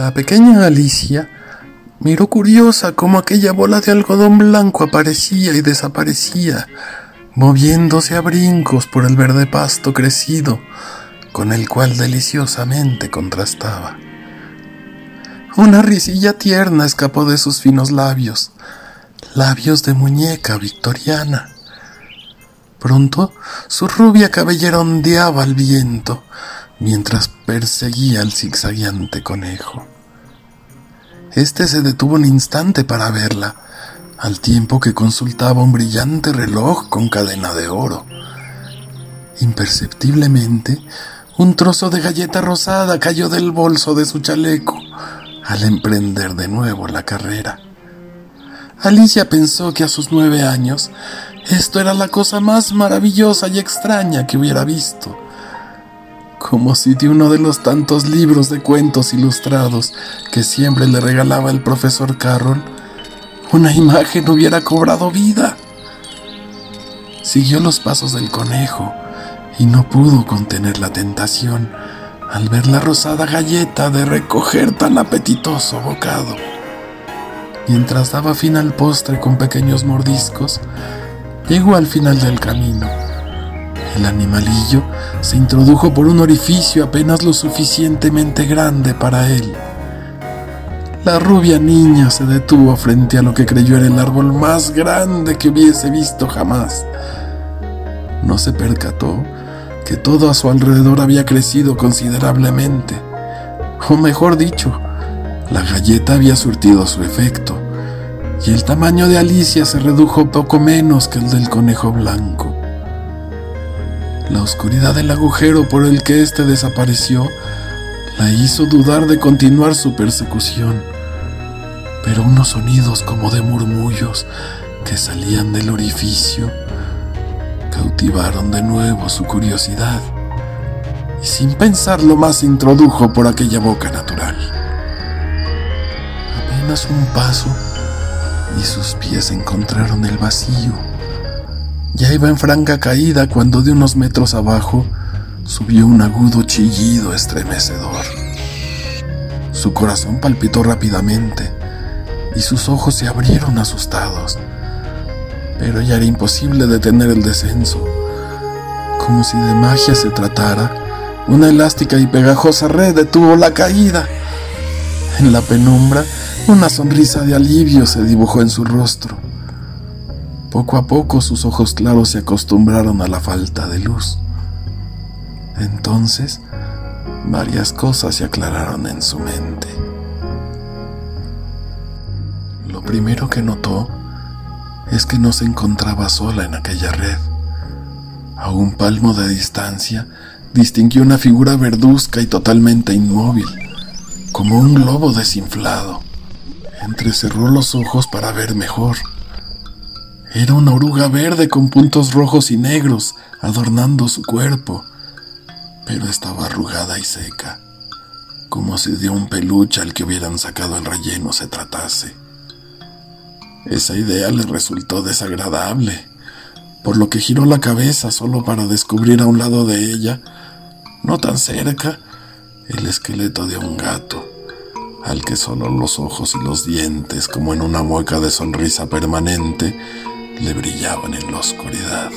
La pequeña Alicia miró curiosa cómo aquella bola de algodón blanco aparecía y desaparecía, moviéndose a brincos por el verde pasto crecido, con el cual deliciosamente contrastaba. Una risilla tierna escapó de sus finos labios, labios de muñeca victoriana. Pronto su rubia cabellera ondeaba al viento mientras perseguía al zigzagueante conejo. Este se detuvo un instante para verla, al tiempo que consultaba un brillante reloj con cadena de oro. Imperceptiblemente, un trozo de galleta rosada cayó del bolso de su chaleco al emprender de nuevo la carrera. Alicia pensó que a sus nueve años esto era la cosa más maravillosa y extraña que hubiera visto como si de uno de los tantos libros de cuentos ilustrados que siempre le regalaba el profesor Carroll, una imagen hubiera cobrado vida. Siguió los pasos del conejo y no pudo contener la tentación al ver la rosada galleta de recoger tan apetitoso bocado. Mientras daba fin al postre con pequeños mordiscos, llegó al final del camino el animalillo se introdujo por un orificio apenas lo suficientemente grande para él. La rubia niña se detuvo frente a lo que creyó era el árbol más grande que hubiese visto jamás. No se percató que todo a su alrededor había crecido considerablemente. O mejor dicho, la galleta había surtido su efecto, y el tamaño de Alicia se redujo poco menos que el del conejo blanco. La oscuridad del agujero por el que éste desapareció la hizo dudar de continuar su persecución, pero unos sonidos como de murmullos que salían del orificio cautivaron de nuevo su curiosidad y sin pensarlo más introdujo por aquella boca natural. Apenas un paso y sus pies encontraron el vacío ya iba en franca caída cuando de unos metros abajo subió un agudo chillido estremecedor. Su corazón palpitó rápidamente y sus ojos se abrieron asustados. Pero ya era imposible detener el descenso. Como si de magia se tratara, una elástica y pegajosa red detuvo la caída. En la penumbra, una sonrisa de alivio se dibujó en su rostro. Poco a poco sus ojos claros se acostumbraron a la falta de luz. Entonces, varias cosas se aclararon en su mente. Lo primero que notó es que no se encontraba sola en aquella red. A un palmo de distancia distinguió una figura verduzca y totalmente inmóvil, como un globo desinflado. Entrecerró los ojos para ver mejor era una oruga verde con puntos rojos y negros adornando su cuerpo, pero estaba arrugada y seca, como si de un peluche al que hubieran sacado el relleno se tratase. Esa idea le resultó desagradable, por lo que giró la cabeza solo para descubrir a un lado de ella, no tan cerca, el esqueleto de un gato, al que solo los ojos y los dientes, como en una mueca de sonrisa permanente, le brillaban en la oscuridad.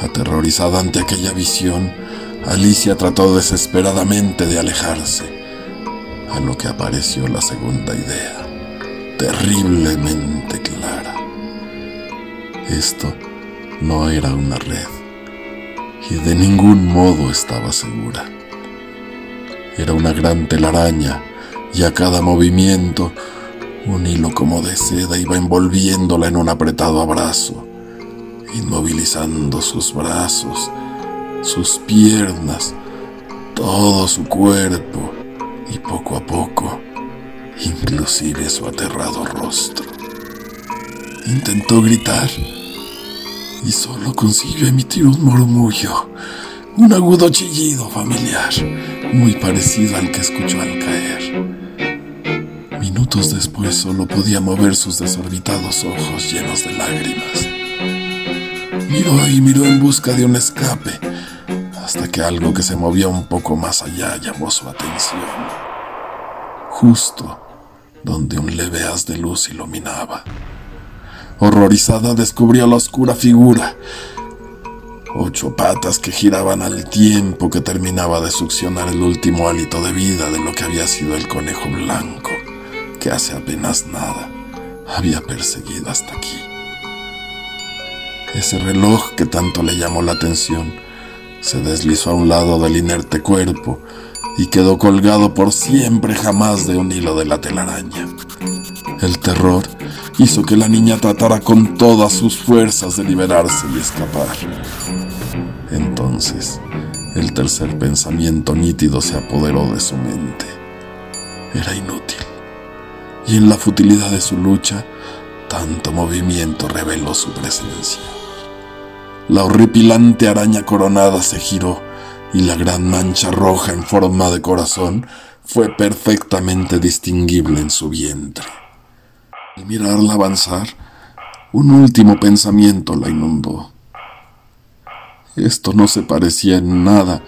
Aterrorizada ante aquella visión, Alicia trató desesperadamente de alejarse, a lo que apareció la segunda idea, terriblemente clara. Esto no era una red, y de ningún modo estaba segura. Era una gran telaraña, y a cada movimiento un hilo como de seda iba envolviéndola en un apretado abrazo, inmovilizando sus brazos, sus piernas, todo su cuerpo y poco a poco, inclusive su aterrado rostro. Intentó gritar y solo consiguió emitir un murmullo, un agudo chillido familiar, muy parecido al que escuchó al caer. Minutos después solo podía mover sus desorbitados ojos llenos de lágrimas. Miró y miró en busca de un escape, hasta que algo que se movía un poco más allá llamó su atención. justo donde un leve haz de luz iluminaba. Horrorizada descubrió la oscura figura. Ocho patas que giraban al tiempo que terminaba de succionar el último hálito de vida de lo que había sido el conejo blanco, que hace apenas nada había perseguido hasta aquí. Ese reloj que tanto le llamó la atención se deslizó a un lado del inerte cuerpo y quedó colgado por siempre jamás de un hilo de la telaraña. El terror hizo que la niña tratara con todas sus fuerzas de liberarse y escapar. Entonces, el tercer pensamiento nítido se apoderó de su mente. Era inútil. Y en la futilidad de su lucha, tanto movimiento reveló su presencia. La horripilante araña coronada se giró y la gran mancha roja en forma de corazón fue perfectamente distinguible en su vientre. Al mirarla avanzar, un último pensamiento la inundó. Esto no se parecía en nada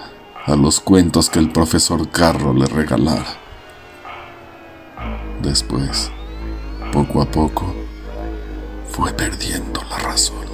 a los cuentos que el profesor Carro le regalara. Después, poco a poco, fue perdiendo la razón.